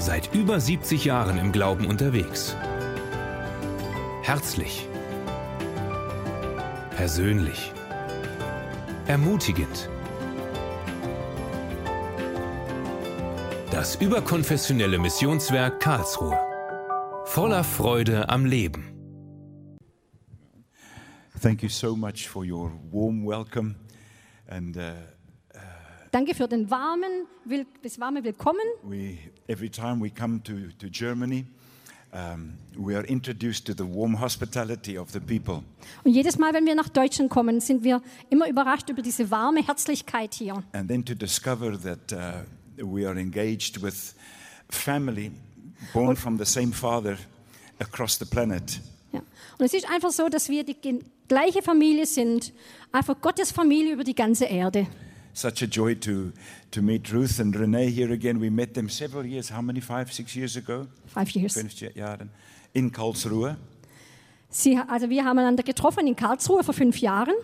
Seit über 70 Jahren im Glauben unterwegs. Herzlich. Persönlich. Ermutigend. Das überkonfessionelle Missionswerk Karlsruhe. Voller Freude am Leben. Thank you so much for your warm welcome and uh, Danke für den warmen, will, das warme Willkommen. we every time we come to, to Germany um, we are introduced to the warm hospitality of the people Und jedes Mal, wenn wir nach Deutschland kommen, sind wir immer überrascht über diese warme Herzlichkeit hier. and then to discover that uh, we are engaged with family born from the same father across the planet Ja. Und es ist einfach so, dass wir die gleiche Familie sind, einfach Gottes Familie über die ganze Erde. Such a joy to, to meet Ruth and Renee here again. We met them several years, how many, five, six years ago? Five years. Fünf in Karlsruhe. Sie, also wir haben einander getroffen in Karlsruhe vor fünf Jahren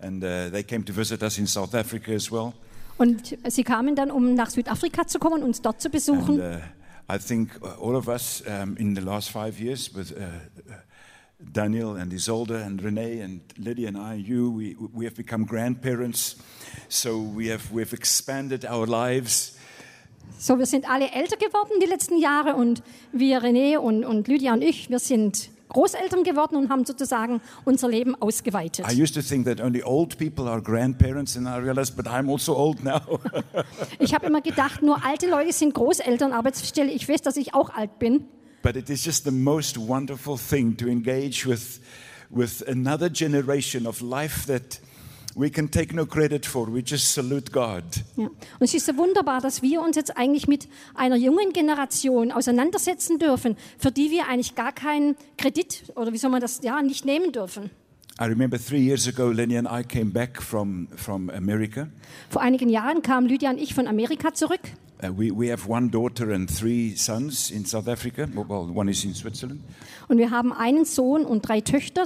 And uh, they came to visit us in South Africa as well. und sie kamen dann, um nach Südafrika zu kommen, uns dort zu besuchen. And uh, I think uh, all of us um, in the last five years with uh, Daniel and Isolde and Renee and Lydia and I, you, we, we have become grandparents. So we have, we have expanded our lives. So, wir sind alle älter geworden die letzten Jahre und wir, René und, und Lydia und ich, wir sind Großeltern geworden und haben sozusagen unser Leben ausgeweitet. I used to think that only old people are grandparents, and I realized, but I'm also old now. Ich habe immer gedacht, nur alte Leute sind Großeltern, aber jetzt stelle ich fest, dass ich auch alt bin. But it is just the most wonderful thing to engage with, with another generation of life that we can take no credit for. We just salute God. Ja. Und es ist so wunderbar, dass wir uns jetzt eigentlich mit einer jungen Generation auseinandersetzen dürfen, für die wir eigentlich gar keinen Kredit oder wie soll man das ja nicht nehmen dürfen. I remember three years ago, Lenny and I came back from, from America. Vor einigen Jahren kamen Lydia und ich von Amerika zurück. Uh, in in. Und wir haben einen Sohn und drei Töchter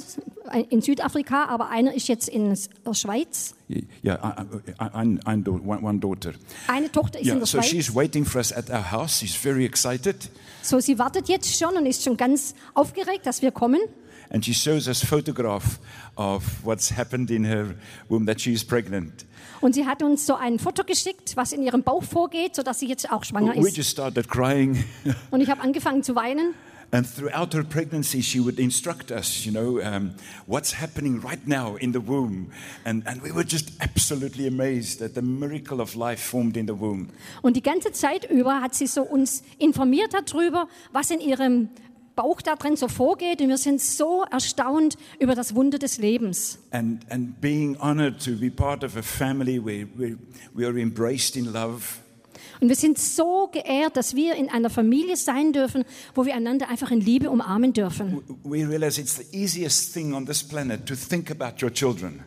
in Südafrika, aber einer ist jetzt in der Schweiz. I, I'm do- one, daughter. Eine Tochter ist in Yeah, der so she's Schweiz. waiting for us at our house. She's very excited. So, sie wartet jetzt schon und ist schon ganz aufgeregt, dass wir kommen. And she shows us photograph of what's happened in her womb that she is pregnant. Und sie hat uns so ein Foto geschickt, was in ihrem Bauch vorgeht, sodass sie jetzt auch schwanger We ist. just started crying. Und ich habe angefangen zu weinen. And throughout her pregnancy, she would instruct us, you know, um, what's happening right now in the womb. And, and we were just absolutely amazed at the miracle of life formed in the womb. Und die ganze Zeit über hat sie so uns informiert darüber, was in ihrem Bauch da drin so vorgeht. Und wir sind so erstaunt über das Wunder des Lebens. And, and being honored to be part of a family where, where we are embraced in love. Und wir sind so geehrt, dass wir in einer Familie sein dürfen, wo wir einander einfach in Liebe umarmen dürfen. We realize it's the easiest thing on this planet to think about your children,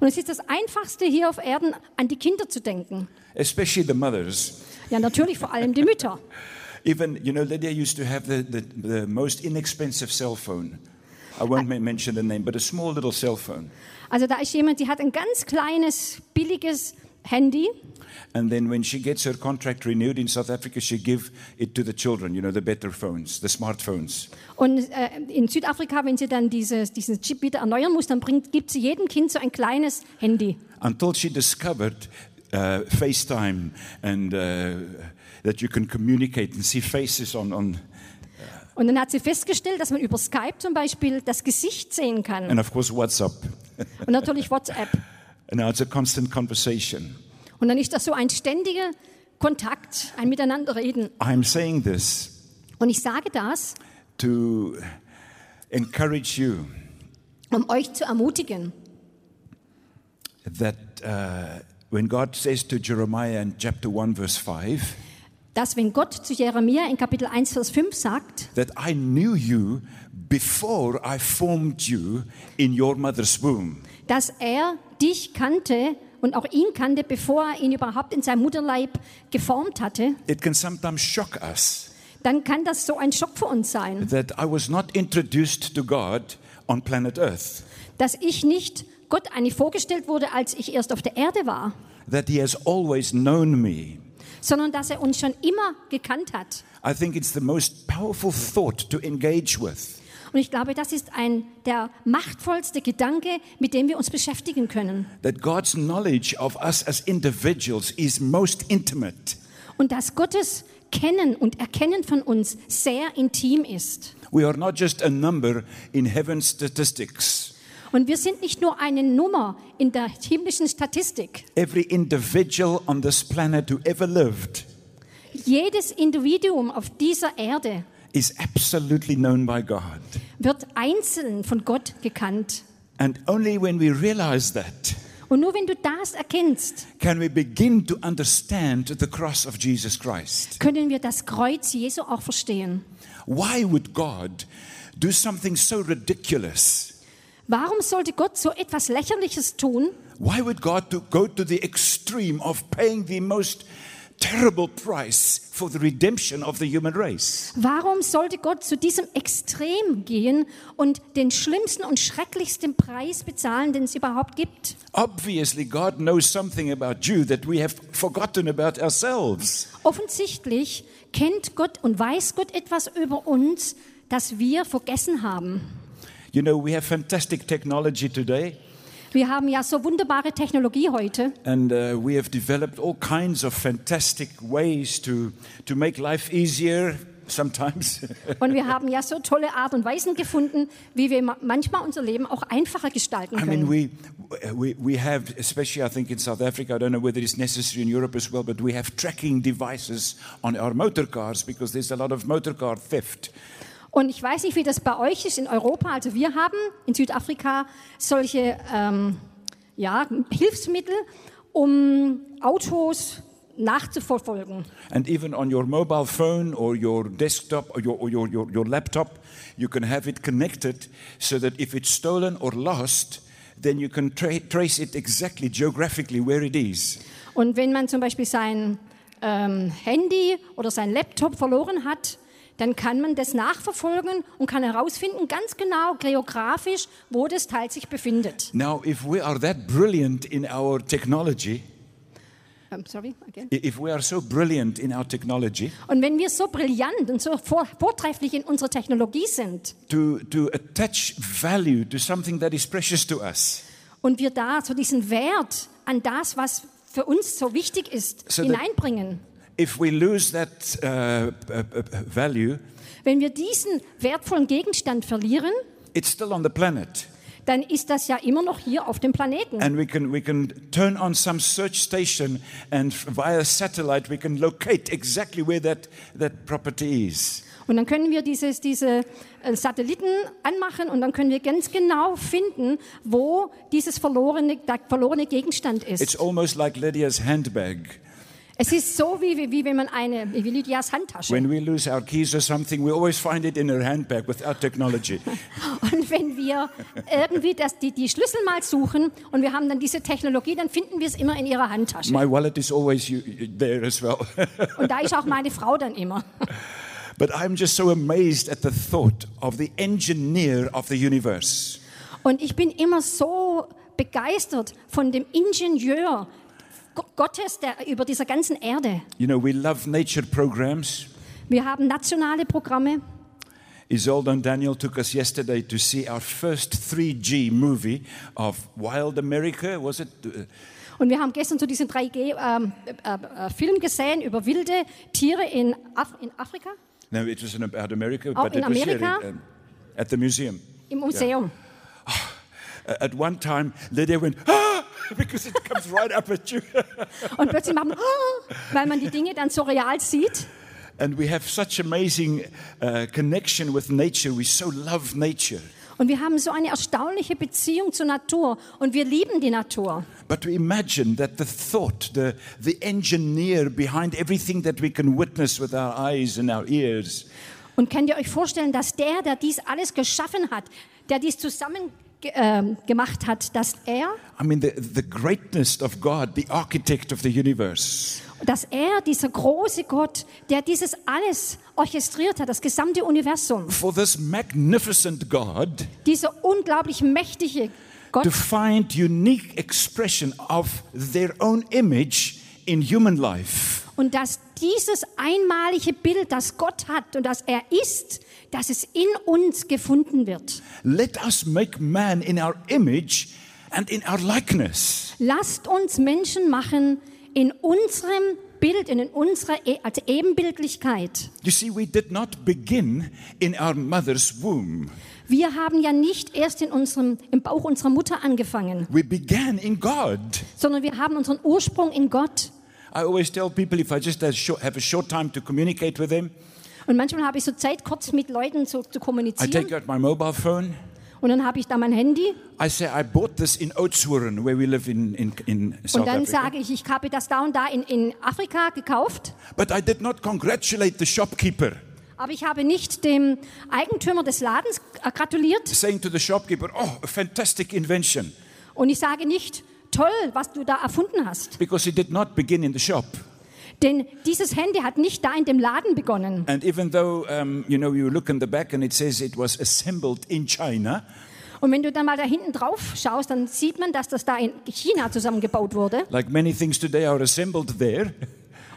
Und es ist das Einfachste hier auf Erden, an die Kinder zu denken. especially the mothers. Ja, natürlich vor allem die Mütter. Even, you know, Lydia used to have the, the, the most inexpensive cell phone. I won't men- mention the name, but a small little cell phone. Also da ist jemand, die hat ein ganz kleines, billiges Handy. And then when she gets her contract renewed in South Africa, she give it to the children, you know, the better phones, the smartphones. Und äh, in Südafrika, wenn sie dann dieses, diesen Chip wieder erneuern muss, dann bringt, gibt sie jedem Kind so ein kleines Handy. Until she discovered uh, FaceTime and uh, that you can communicate and see faces on, on Und dann hat sie festgestellt, dass man über Skype zum Beispiel das Gesicht sehen kann. and of course WhatsApp. Und natürlich WhatsApp. And now it's a constant conversation. Und dann ist das so ein ständiger Kontakt, ein Miteinanderreden. I'm saying this Und ich sage das, to encourage you um euch zu ermutigen, that uh, when God says to Jeremiah in chapter 1, verse 5, dass wenn Gott zu Jeremia in Kapitel 1, Vers 5 sagt, that I knew you before I formed you in your mother's womb. dass er dich kannte und auch ihn kannte, bevor er ihn überhaupt in seinem Mutterleib geformt hatte, It can sometimes shock us dann kann das so ein Schock für uns sein, that I was not introduced to God on planet Earth, dass ich nicht Gott eigentlich vorgestellt wurde, als ich erst auf der Erde war, that He has always known me. Sondern dass er uns schon immer gekannt hat. I think it's the most powerful thought to engage with. Und ich glaube, das ist ein der machtvollste Gedanke, mit dem wir uns beschäftigen können. That God's knowledge of us as individuals is most intimate. Und dass Gottes Kennen und Erkennen von uns sehr intim ist. We are not just a number in heaven's statistics. Und wir sind nicht nur eine Nummer in der himmlischen Statistik. Every individual on this planet who ever lived Jedes Individuum auf dieser Erde is absolutely known by God. wird einzeln von Gott gekannt. And only when we realize that Und nur wenn du das erkennst, can we begin to understand the cross of Jesus Christ. können wir das Kreuz Jesu auch verstehen. Why would God do something so ridiculous? Warum sollte Gott so etwas Lächerliches tun? Why would God to go to the extreme of paying the most terrible price for the redemption of the human race? Warum sollte Gott zu diesem Extrem gehen und den schlimmsten und schrecklichsten Preis bezahlen, den es überhaupt gibt? Obviously, God knows something about you that we have forgotten about ourselves. Offensichtlich kennt Gott und weiß Gott etwas über uns, das wir vergessen haben. You know, we have fantastic technology today, Wir haben ja so wunderbare Technologie heute and uh, we have developed all kinds of fantastic ways to, to make life easier sometimes. und wir haben ja so tolle Art und Weisen gefunden, wie wir ma- manchmal unser Leben auch einfacher gestalten I mean, we, we, we have, especially I think in South Africa, I don't know whether it's necessary in Europe as well, but we have tracking devices on our motor cars because there's a lot of motor car theft. Und ich weiß nicht, wie das bei euch ist in Europa. Also wir haben in Südafrika solche ähm, ja, Hilfsmittel, um Autos nachzuverfolgen. And even on your mobile phone or your desktop or your, or your, your, your laptop, you can have it connected so that if it's stolen or lost, then you can tra- trace it exactly geographically where it is. Und wenn man zum Beispiel sein ähm, Handy oder sein Laptop verloren hat, dann kann man das nachverfolgen und kann herausfinden, ganz genau geografisch, wo das Teil sich befindet. Now, if we are that brilliant in our technology, Ähm, sorry, again. if we are so brilliant in our technology, Und wenn wir so brillant und so vor, vortrefflich in unserer Technologie sind to, to attach value to something that is precious to us, und wir da so diesen Wert an das, was für uns so wichtig ist, So that- hineinbringen, if we lose that uh, uh, uh, value, wenn wir diesen wertvollen Gegenstand verlieren, it's still on the planet. dann ist das ja immer noch hier auf dem Planeten. And we can, we can turn on some search station and f- via satellite we can locate exactly where that, that property is. Und dann können wir dieses, diese äh, Satelliten anmachen und dann können wir ganz genau finden, wo dieses verlorene, der verlorene Gegenstand ist. It's almost like Lydia's handbag. Es ist so, wie, wie, wenn man eine, wie Lydias Handtasche. When we lose our keys or something, we always find it in her handbag without technology. Und wenn wir irgendwie das, die, die Schlüssel mal suchen und wir haben dann diese Technologie, dann finden wir es immer in ihrer Handtasche. My wallet is always there as well. Und da ist auch meine Frau dann immer. but I'm just so amazed at the thought of the engineer of the universe. Und ich bin immer so begeistert von dem Ingenieur Gottes der, über dieser ganzen Erde. You know, we love nature programs. Wir haben nationale Programme. Isolde and Daniel took us yesterday to see our first 3G movie of Wild America, was it? Uh, Und wir haben gestern so diesen 3G-Film äh, äh, Film gesehen über wilde Tiere in, Af in Afrika No, it wasn't about America, Oh, but in it was here in, um, at the museum. im Museum. Uh, at one time, Lydia went, ah, because it comes right up at you. Und plötzlich macht man, "Ah", weil man die Dinge dann so real sieht. and we have such amazing uh, connection with nature. We so love nature. Und wir haben so eine erstaunliche Beziehung zur Natur und wir lieben die Natur. But to imagine that the thought, the, the engineer behind everything that we can witness with our eyes and our ears, Und könnt ihr euch vorstellen, dass der, der dies alles geschaffen hat, der dies zusammen ähm, gemacht hat, dass er, I mean, the, the greatness of God, the architect of the universe, dass er, dieser große Gott, der dieses alles orchestriert hat, das gesamte Universum, for this magnificent God dieser unglaublich mächtige to Gott, find unique expression of their own image in human life. und dass dieses einmalige Bild, das Gott hat und das er ist, dass es in uns gefunden wird. Let us make man in our image and in our likeness. Lasst uns Menschen machen in unserem Bild, in unserer also Ebenbildlichkeit. You see, we did not begin in our mother's womb. Wir haben ja nicht erst in unserem, im Bauch unserer Mutter angefangen, We began in God. sondern wir haben unseren Ursprung in Gott. I always tell people if I just have a short time to communicate with them, Und manchmal habe ich so Zeit, kurz mit Leuten zu, zu I kommunizieren. take out my mobile phone. Und dann habe ich da mein Handy. I say, I bought this in Oudtshoorn, where we live in, in, in South Und dann Africa. sage ich, ich habe das da und da in, in Afrika gekauft. But I did not congratulate the shopkeeper, Aber ich habe nicht dem Eigentümer des Ladens äh, gratuliert. saying to the shopkeeper, Oh, a fantastic invention, Und ich sage nicht, toll, was du da erfunden hast. because it did not begin in the shop. Denn dieses Handy hat nicht da in dem Laden begonnen. And even though, um, you know, you look in the back and it says it was assembled in China, Und wenn du dann mal da hinten drauf schaust, dann sieht man, dass das da in China zusammengebaut wurde. like many things today are assembled there,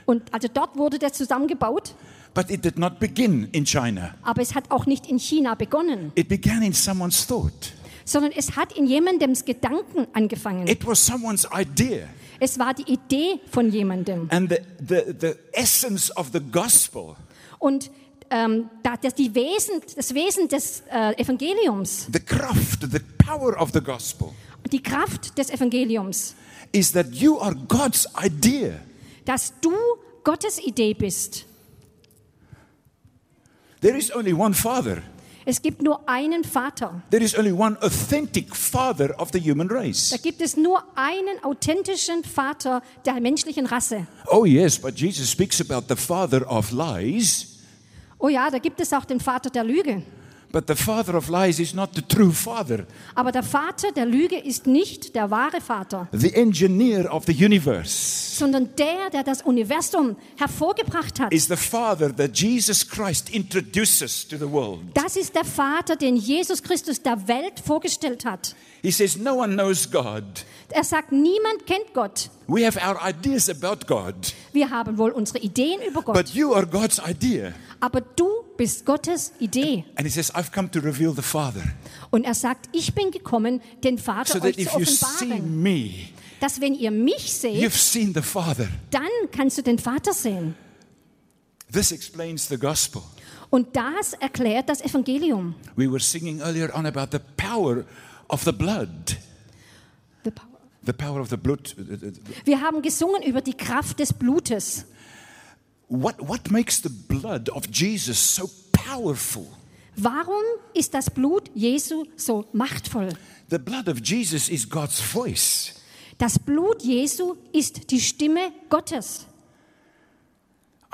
Und also dort wurde das zusammengebaut. but it did not begin in China. Aber es hat auch nicht in China begonnen, It began in someone's thought. sondern es hat in jemandems Gedanken angefangen. It was someone's idea. Es war die Idee von jemandem. And the, the, the essence of the gospel, Und ähm, da, das, die Wesen, das Wesen des äh, Evangeliums, the craft, the power of the gospel, die Kraft des Evangeliums, is that you are God's idea. dass du Gottes Idee bist. There is only one Father. Es gibt nur einen Vater. There is only one authentic Father of the human Da race. gibt es nur einen authentischen Vater der menschlichen Rasse. Oh, yes, but Jesus speaks about the Father of lies. Oh ja, da gibt es auch den Vater der Lüge. But the Father of lies is not the true Father, Aber der Vater der Lüge ist nicht der wahre Vater, the engineer of the universe. sondern der, der das Universum hervorgebracht hat. Is the Father that Jesus Christ introduces to the world. Das ist der Vater, den Jesus Christus der Welt vorgestellt hat. He says, No one knows God. Er sagt, niemand kennt Gott. We have our ideas about God, Wir haben wohl unsere Ideen über Gott, but you are God's idea. aber du bist Gottes Idee. And he says, I've come to reveal the Father Und er sagt, ich bin gekommen, den Vater so euch that zu if you see offenbaren. me, Dass wenn ihr mich seht, you've seen the Father. dann kannst du den Vater sehen. This explains the gospel. Und das erklärt das Evangelium. We were singing earlier on about the power of the blood. The power. The power of the blood. Wir haben gesungen über die Kraft des Blutes. What, what makes the blood of Jesus so powerful? Warum ist das Blut Jesu so machtvoll? The blood of Jesus is God's voice. Das Blut Jesu ist die Stimme Gottes.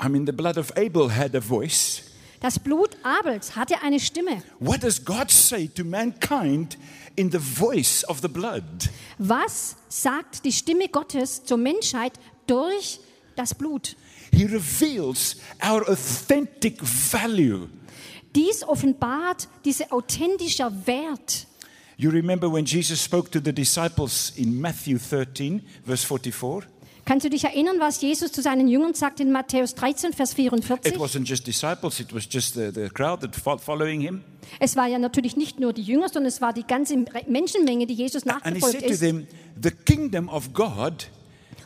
I mean, the blood of Abel had a voice. Das Blut Abels hatte eine Stimme. What does God say to mankind in the voice of the blood? Was sagt die Stimme Gottes zur Menschheit durch das Blut? He reveals our authentic value. Dies offenbart dieser authentische Wert. You remember when Jesus spoke to the disciples in Matthew 13, verse 44? Kannst du dich erinnern, was Jesus zu seinen Jüngern sagt in Matthäus 13, Vers It 44? wasn't just disciples, it was just the, the crowd that fo- following him. Es war ja natürlich nicht nur die Jünger, sondern es war die ganze Menschenmenge, die Jesus And he nachgefolgt ist. them, The kingdom of God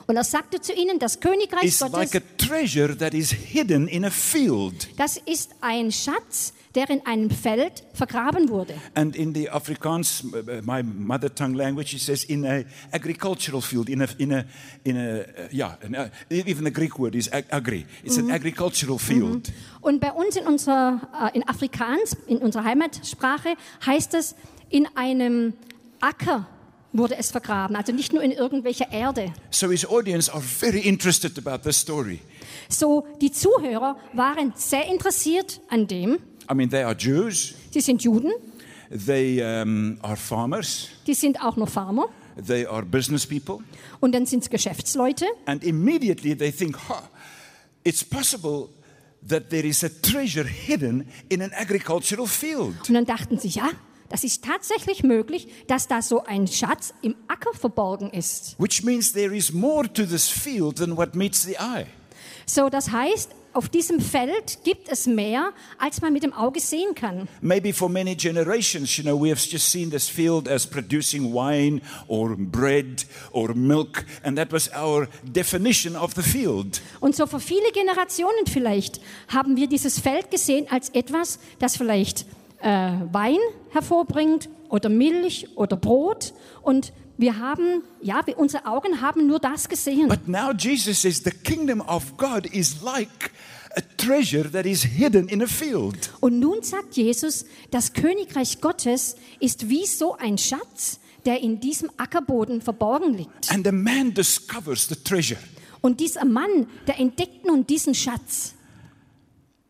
Und er sagte zu ihnen, das Königreich Gottes, like a treasure that is hidden in a field. das ist ein Schatz, der in einem Feld vergraben wurde. And in the Afrikaans, my mother tongue language, it says in a agricultural field, in a, in a, in a uh, yeah, uh, even the Greek word is ag- agri. It's an agricultural field. Und bei uns in unserer, äh, in Afrikaans, in unserer Heimatsprache, heißt es, in einem Acker wurde es vergraben, also nicht nur in irgendwelcher Erde. So his audience are very interested about this story. So, die Zuhörer waren sehr interessiert an dem. I mean, they are Jews, Sie sind Juden, they um, are farmers, die sind auch noch Farmer they are business people, und dann sind es Geschäftsleute. and immediately they think, huh, it's possible that there is a treasure hidden in an agricultural field. Und dann dachten sie, ja, das ist tatsächlich möglich, dass da so ein Schatz im Acker verborgen ist. Which means there is more to this field than what meets the eye. So, das heißt, auf diesem Feld gibt es mehr, als man mit dem Auge sehen kann. Maybe for many generations, you know, we have just seen this field as producing wine or bread or milk, and that was our definition of the field. Und so für viele Generationen vielleicht haben wir dieses Feld gesehen als etwas, das vielleicht äh, Wein hervorbringt oder Milch oder Brot. Und wir haben, ja, wir, unsere Augen haben nur das gesehen. But now Jesus says the kingdom of God is like a treasure that is hidden in a field. Und nun sagt Jesus, das Königreich Gottes ist wie so ein Schatz, der in diesem Ackerboden verborgen liegt. And the man discovers the treasure. Und dieser Mann, der entdeckt nun diesen Schatz.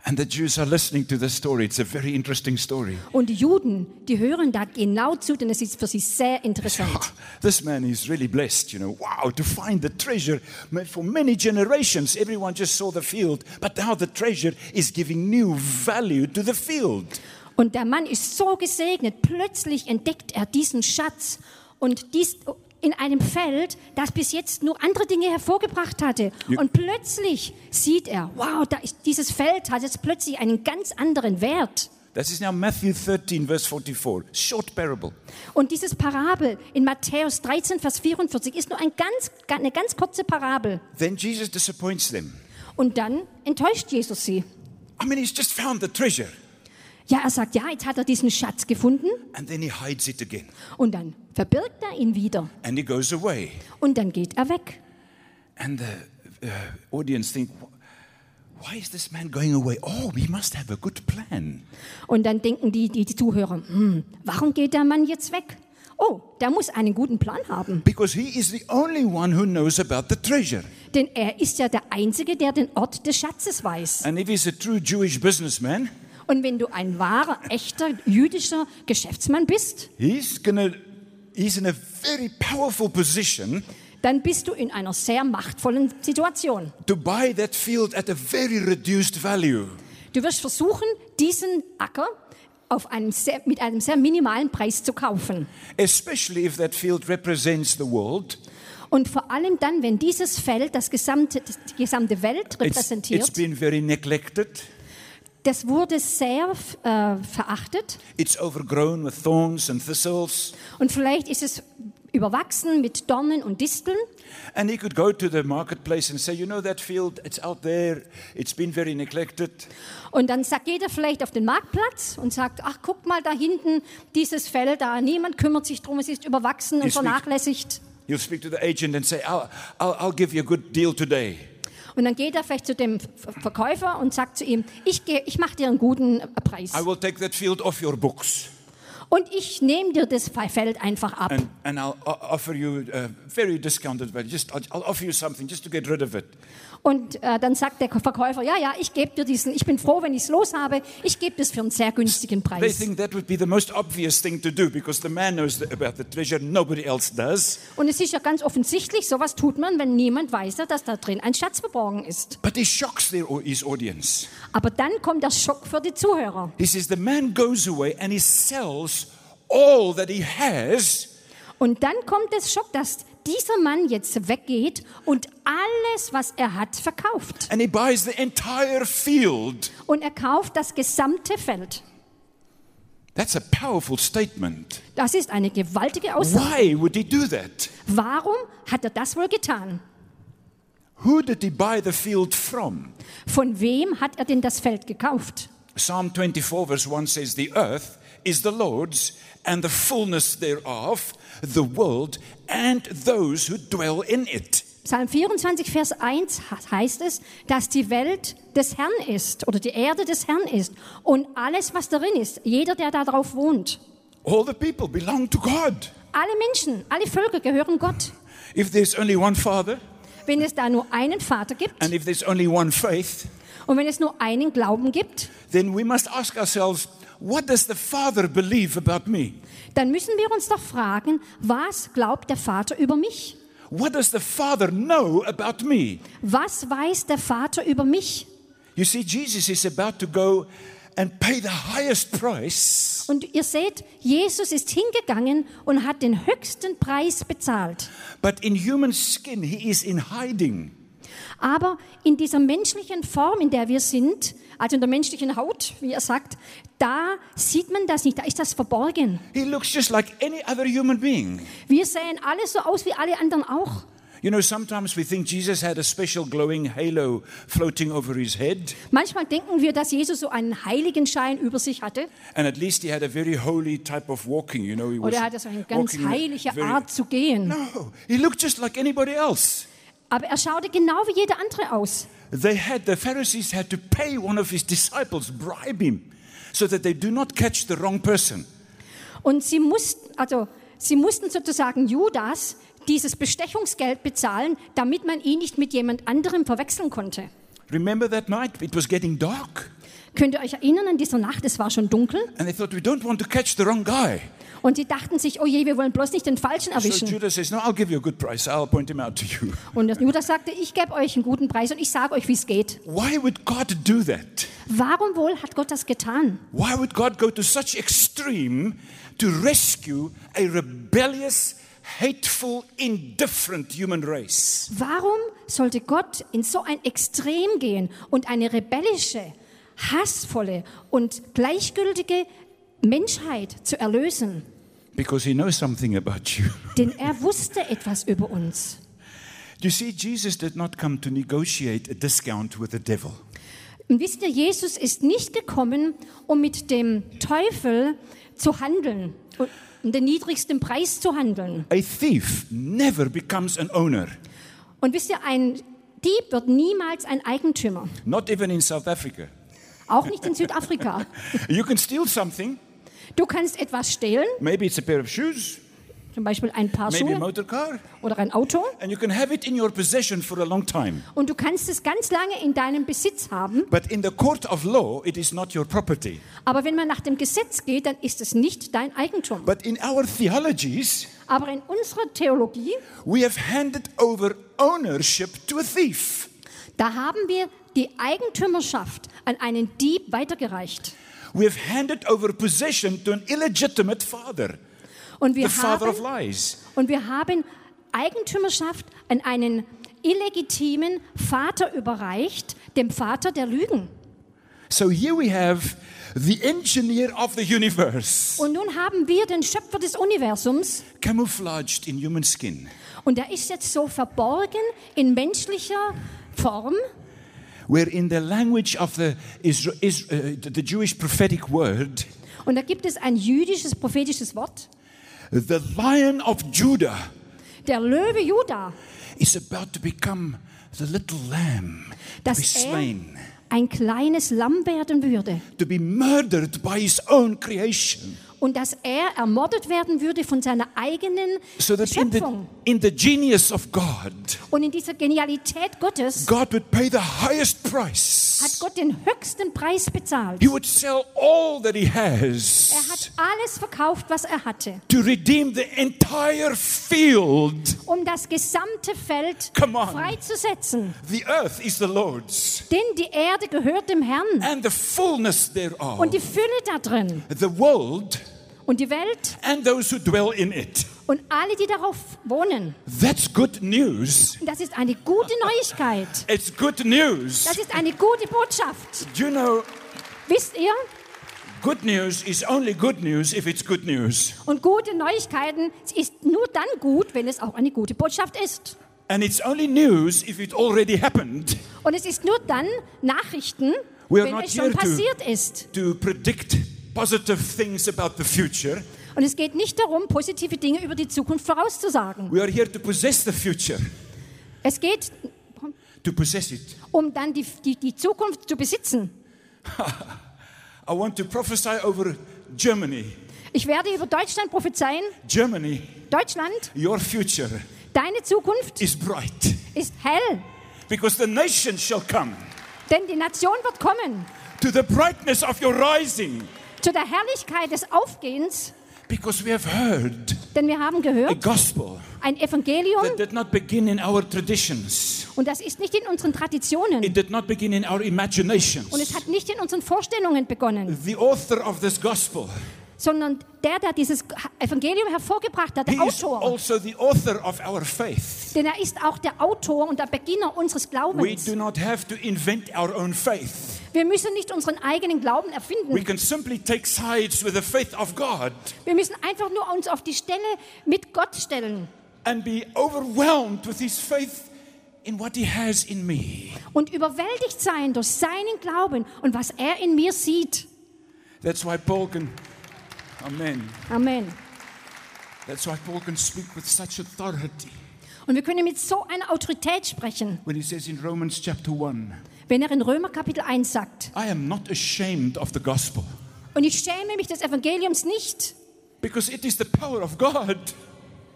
And the Jews are listening to this story. It's a very interesting story. Und die Juden, die hören da genau zu, denn es ist für sie sehr interessant. This man is really blessed, you know. Wow, to find the treasure. For many generations, everyone just saw the field, but now the treasure is giving new value to the field. Und der Mann ist so gesegnet. Plötzlich entdeckt er diesen Schatz und dies in einem Feld, das bis jetzt nur andere Dinge hervorgebracht hatte. Und plötzlich sieht er, wow, ist, dieses Feld hat jetzt plötzlich einen ganz anderen Wert. This is now Matthew 13, verse 44. Short parable. Und dieses Parabel in Matthäus 13, Vers 44 ist nur ein ganz, eine ganz kurze Parabel. Then Jesus disappoints them. Und dann enttäuscht Jesus sie. I mean, he's just found the treasure. Ja, er sagt, ja, jetzt hat er diesen Schatz gefunden And then he hides it again. und dann verbirgt er ihn wieder And he goes away. und dann geht er weg. And the uh, audience think, why is this man going away? Oh, he must have a good plan. Und dann denken die, die, die Zuhörer, hm, warum geht der Mann jetzt weg? Oh, der muss einen guten Plan haben, Because he is the only one who knows about the treasure. denn er ist ja der Einzige, der den Ort des Schatzes weiß. And if he's a true Jewish businessman, Und wenn du ein wahrer, echter jüdischer Geschäftsmann bist, he's gonna he's in a very powerful position dann bist du in einer sehr machtvollen Situation. to buy that field at a very reduced value. Du wirst versuchen, diesen Acker auf einem sehr, mit einem sehr minimalen Preis zu kaufen. Especially if that field represents the world. Und vor allem dann, wenn dieses Feld das gesamte, die gesamte Welt It's, repräsentiert, it's been very neglected. Das wurde sehr äh, verachtet. It's overgrown with thorns and thistles. Und vielleicht ist es überwachsen mit Dornen und Disteln. And he could go to the marketplace and say, you know, that field, it's out there, it's been very neglected. Und dann sagt jeder vielleicht auf den Marktplatz und sagt, ach, guck mal da hinten, dieses Feld da, niemand kümmert sich drum, es ist überwachsen und vernachlässigt. He'll speak to the agent and say, I'll, I'll, I'll give you a good deal today. Und dann geht er vielleicht zu dem Ver- Verkäufer und sagt zu ihm, ich, ich mache dir einen guten Preis. I will take that field off your books. Und ich nehme dir das Feld einfach ab. And, and I'll offer you a very discounted value. Just, I'll, offer you something just to get rid of it. Und äh, dann sagt der Verkäufer, ja, ja, ich gebe dir diesen, ich bin froh, wenn ich es los habe, ich gebe das für einen sehr günstigen They Preis. think that would be the most obvious thing to do because the man knows the, about the treasure, nobody else does. Und es ist ja ganz offensichtlich, sowas tut man, wenn niemand weiß, dass da drin ein Schatz verborgen ist. But he shocks their, his audience. Aber dann kommt der Schock für die Zuhörer. He says, The man goes away and he sells all that he has Und dann kommt der Schock, dass dieser Mann jetzt weggeht und alles, was er hat, verkauft. and he buys the entire field. Und er kauft das gesamte Feld. That's a powerful statement. Das ist eine gewaltige Aussage. Why would he do that? Warum hat er das wohl getan? Who did he buy the field from? Von wem hat er denn das Feld gekauft? Psalm 24, verse 1 says, The earth is the Lord's and the fullness thereof, the world and those who dwell in it. Psalm 24, Vers 1 heißt es, dass die Welt des Herrn ist oder die Erde des Herrn ist und alles, was darin ist, jeder, der darauf wohnt. All the people belong to God. Alle Menschen, alle Völker gehören Gott. If there's only one Father, Wenn es da nur einen Vater gibt and if there's only one faith, und wenn es nur einen Glauben gibt, then we must ask ourselves, what does the Father believe about me? dann müssen wir uns doch fragen, was glaubt der Vater über mich? What does the Father know about me? Was weiß der Vater über mich? You see, Jesus is about to go and pay the highest price Und ihr seht, Jesus ist hingegangen und hat den höchsten Preis bezahlt. But in human skin, he is in hiding. Aber in dieser menschlichen Form, in der wir sind, also in der menschlichen Haut, wie er sagt, da sieht man das nicht, da ist das verborgen. He looks just like any other human being. Wir sehen alle so aus wie alle anderen auch. You know, sometimes we think Jesus had a special glowing halo floating over his head, Manchmal denken wir, dass Jesus so einen Heiligenschein über sich hatte and at least he had a very holy type of walking. You know, he was oder er hatte so eine ganz heilige very- Art zu gehen. No, he looked just like anybody else. Aber er schaute genau wie jeder andere aus. They had the Pharisees had to pay one of his disciples, bribe him, so that they do not catch the wrong person. Und sie mussten, also, sie mussten sozusagen Judas dieses Bestechungsgeld bezahlen, damit man ihn nicht mit jemand anderem verwechseln konnte. Remember that night? It was getting dark, Könnt ihr euch erinnern an dieser Nacht? Es war schon dunkel and they thought we don't want to catch the wrong guy. und sie dachten sich, oh je, wir wollen bloß nicht den Falschen So erwischen. Judas says, "No, I'll give you a good price. I'll point him out to you." Und Judas sagte, ich gebe euch einen guten Preis und ich sage euch, wie es geht. Why would God do that? Warum wohl hat Gott das getan? Why would God go to such extreme to rescue a rebellious, hateful, indifferent human race? Warum sollte Gott in so ein Extrem gehen und eine rebellische, hassvolle und gleichgültige Menschheit zu erlösen? Because he knows something about you. Denn er wusste etwas über uns. You see, Jesus did not come to negotiate a discount with the devil. Und wisst ihr, Jesus ist nicht gekommen, um mit dem Teufel zu handeln und um den niedrigsten Preis zu handeln. A thief never becomes an owner, Und wisst ihr, ein Dieb wird niemals ein Eigentümer, not even in South Africa. Auch nicht in Südafrika. You can steal something, Du kannst etwas stehlen, maybe it's a pair of shoes, zum Beispiel ein Paar maybe a Schuhe motor car, oder ein Auto, and you can have it in your possession for a long time. und du kannst es ganz lange in deinem Besitz haben. But in the court of law, it is not your property. Aber wenn man nach dem Gesetz geht, dann ist es nicht dein Eigentum. But in our theologies, Aber in unserer Theologie, we have handed over ownership to a thief. da haben wir die Eigentümerschaft an einen Dieb weitergereicht. We have handed over possession to an illegitimate father, Und the wir, father of haben, lies. und wir haben Eigentümerschaft an einen illegitimen Vater überreicht, dem Vater der Lügen. So here we have the engineer of the universe, Und nun haben wir den Schöpfer des Universums camouflaged in human skin, und er ist jetzt so verborgen in menschlicher Form, where in the language of the, Isra- Is- uh, the Jewish prophetic word, Und da gibt es ein jüdisches prophetisches Wort. the lion of Judah Der Löwe Juda, is about to become the little lamb, to be dass er slain, ein kleines Lamm werden würde to be murdered by his own creation. Und dass er ermordet werden würde von seiner eigenen So that in the, Schöpfung. in the genius of God, Und in dieser Genialität Gottes God would pay the highest hat price. Gott den höchsten Preis bezahlt. He would sell all that he Er hat has alles verkauft, was er hatte, to redeem the entire field. um das gesamte Feld freizusetzen. The earth is the Lord's Denn die Erde gehört dem Herrn and the fullness thereof, und die Fülle da drin the world und die Welt and those who dwell in it. und alle, die darauf wohnen. That's good news. Das ist eine gute Neuigkeit. It's good news. Das ist eine gute Botschaft. You know, Wisst ihr? good news is only good news if it's good news. Und gute Neuigkeiten ist nur dann gut, wenn es auch eine gute Botschaft ist. And it's only news if it already happened. Und es ist nur dann Nachrichten, wenn es schon here to- passiert ist. To predict positive things about the future, Und es geht nicht darum, positive Dinge über die Zukunft vorauszusagen. we are here to possess the future, Es geht to possess it. um dann die, die, die Zukunft zu besitzen. I want to prophesy over Germany. Ich werde über Deutschland prophezeien. Germany, Deutschland, your future deine Zukunft is bright ist hell, because the nation shall come denn die Nation wird kommen to the brightness of your rising zu der Herrlichkeit des Aufgehens, because we have heard denn wir haben a gehört, gospel ein Evangelium that did not begin in our traditions. und das ist nicht in unseren Traditionen It did not begin in our und es imaginations. hat nicht in unseren Vorstellungen begonnen. The author of this gospel sondern der, der dieses Evangelium hervorgebracht hat, der He Autor. also the author of our faith. Denn er ist auch der Autor und der Beginner unseres We Glaubens. Wir müssen nicht unseren eigenen Glauben We erfinden. can simply take sides with the faith of God Wir müssen einfach nur uns auf die Stelle mit Gott stellen and be overwhelmed with His faith in what He has in me. und überwältigt sein durch seinen Glauben und was er in mir sieht. That's why Paul can, Amen. Amen. That's why Paul can speak with such authority Und wir können mit so einer Autorität sprechen, when he says in Romans chapter 1, wenn er in Römer Kapitel 1 sagt, I am not ashamed of the gospel. Und ich schäme mich des Evangeliums nicht, because it is the power of God,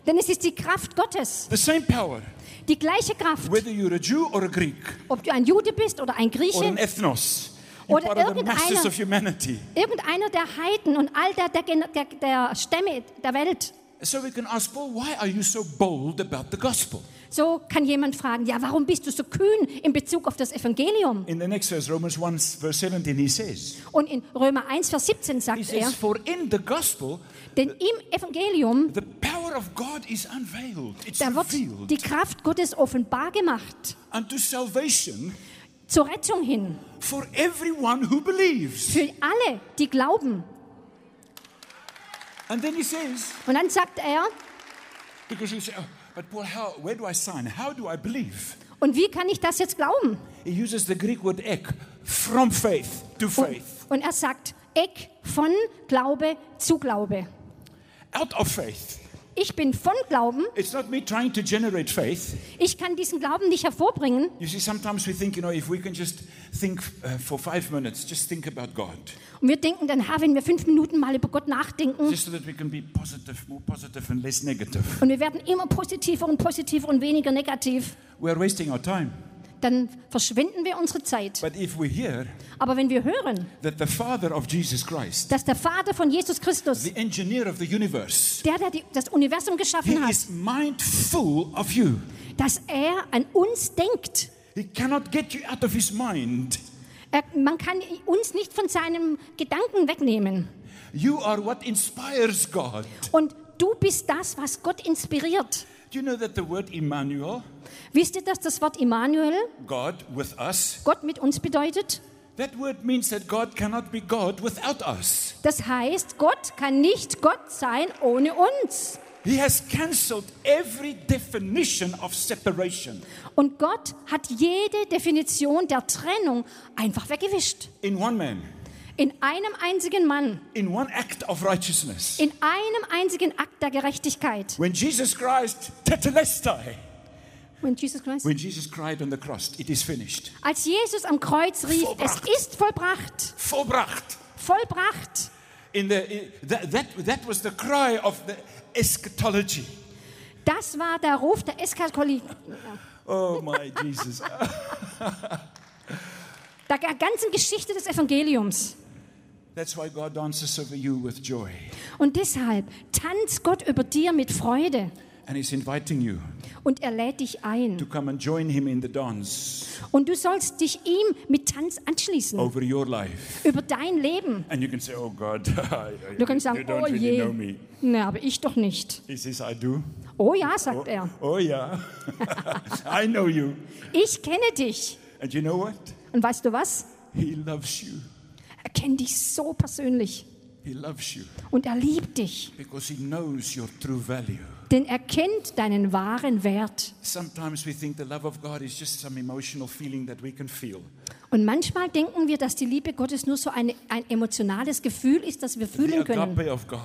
denn es ist die Kraft Gottes, the same power, die gleiche Kraft, whether you're a Jew or a Greek. Ob du ein Jude bist oder ein or Grieche, an ethnos. Oder irgendeiner- masses of humanity. irgendeiner der Heiden und all der, der, der, der Stämme der Welt. So we can ask Paul, why are you so bold about the gospel? So kann jemand fragen, ja, warum bist du so kühn in Bezug auf das Evangelium? In the next verse, Romans 1, verse 17, he says, Und in Römer 1, Vers 17 he sagt er, says, For in the gospel, denn im Evangelium, the power of God is unveiled, it's da wird revealed die Kraft Gottes offenbar gemacht, unto salvation zur Rettung hin, for everyone who believes. für alle, die glauben. And then he says, Und dann sagt er, because you say, oh, Paul, how, where do I sign? How do I believe? und wie kann ich das jetzt glauben? He uses the Greek word ek, from faith to Und, faith, und er sagt, Eck von Glaube zu Glaube. out of faith. Ich bin von Glauben, It's not me trying to generate faith. ich kann diesen Glauben nicht hervorbringen. You see, sometimes we think, you know, if we can just think uh, for five minutes, just think about God, Und wir denken dann, ha, wenn wir fünf Minuten mal über Gott nachdenken just so that we can be positive, more positive and less negative. und wir werden immer positiver und positiver und weniger negativ, We are wasting our time. Dann verschwenden wir unsere Zeit. But if we hear Aber wenn wir hören, that the Father of Jesus Christ, dass der Vater von Jesus Christus, the engineer of the universe, der, der die, das Universum geschaffen hat, dass er an uns denkt. He cannot get you out of his mind. Er, man kann uns nicht von seinem Gedanken wegnehmen. You are what inspires God. Und du bist das, was Gott inspiriert. Do you know that the word Emmanuel, Wisst ihr, dass das Wort Immanuel God with us, Gott mit uns bedeutet? that word means that God cannot be God without us. Das heißt, Gott kann nicht Gott sein ohne uns. He has cancelled every definition of separation Und Gott hat jede Definition der Trennung einfach weggewischt. in one man, In einem einzigen Mann, in one act of righteousness. in einem einzigen Akt der Gerechtigkeit. When Jesus Christ, tetelestai, When Jesus Christ, when Jesus cried on the cross, it is finished. als Jesus am Kreuz rief, Vollbracht. es ist vollbracht, Vollbracht. vollbracht. In the, in- that, that, that was the cry of the eschatology. Das war der Ruf der Eskakolie, Oh my Jesus. der ganzen Geschichte des Evangeliums. That's why God dances over you with joy. Und deshalb tanzt Gott über dir mit Freude And He's inviting you und er lädt dich to ein. come and join Him in the dance Und du sollst dich ihm mit Tanz anschließen over your life. über dein Leben. And you can say, Oh God, Du kannst sagen, don't oh really je. know me. Na, aber ich doch nicht. He says, I do. Oh ja, sagt er. Oh yeah. I know you. Ich kenne dich. And you know what? Und weißt du was? He loves you. Er kennt dich so persönlich. He loves you Und er liebt dich. because He knows your true value. Denn er kennt deinen wahren Wert. Sometimes we think the love of God is just some emotional feeling that we can feel. Und manchmal denken wir, dass die Liebe Gottes nur so eine, ein emotionales Gefühl ist, das wir fühlen können. agape of God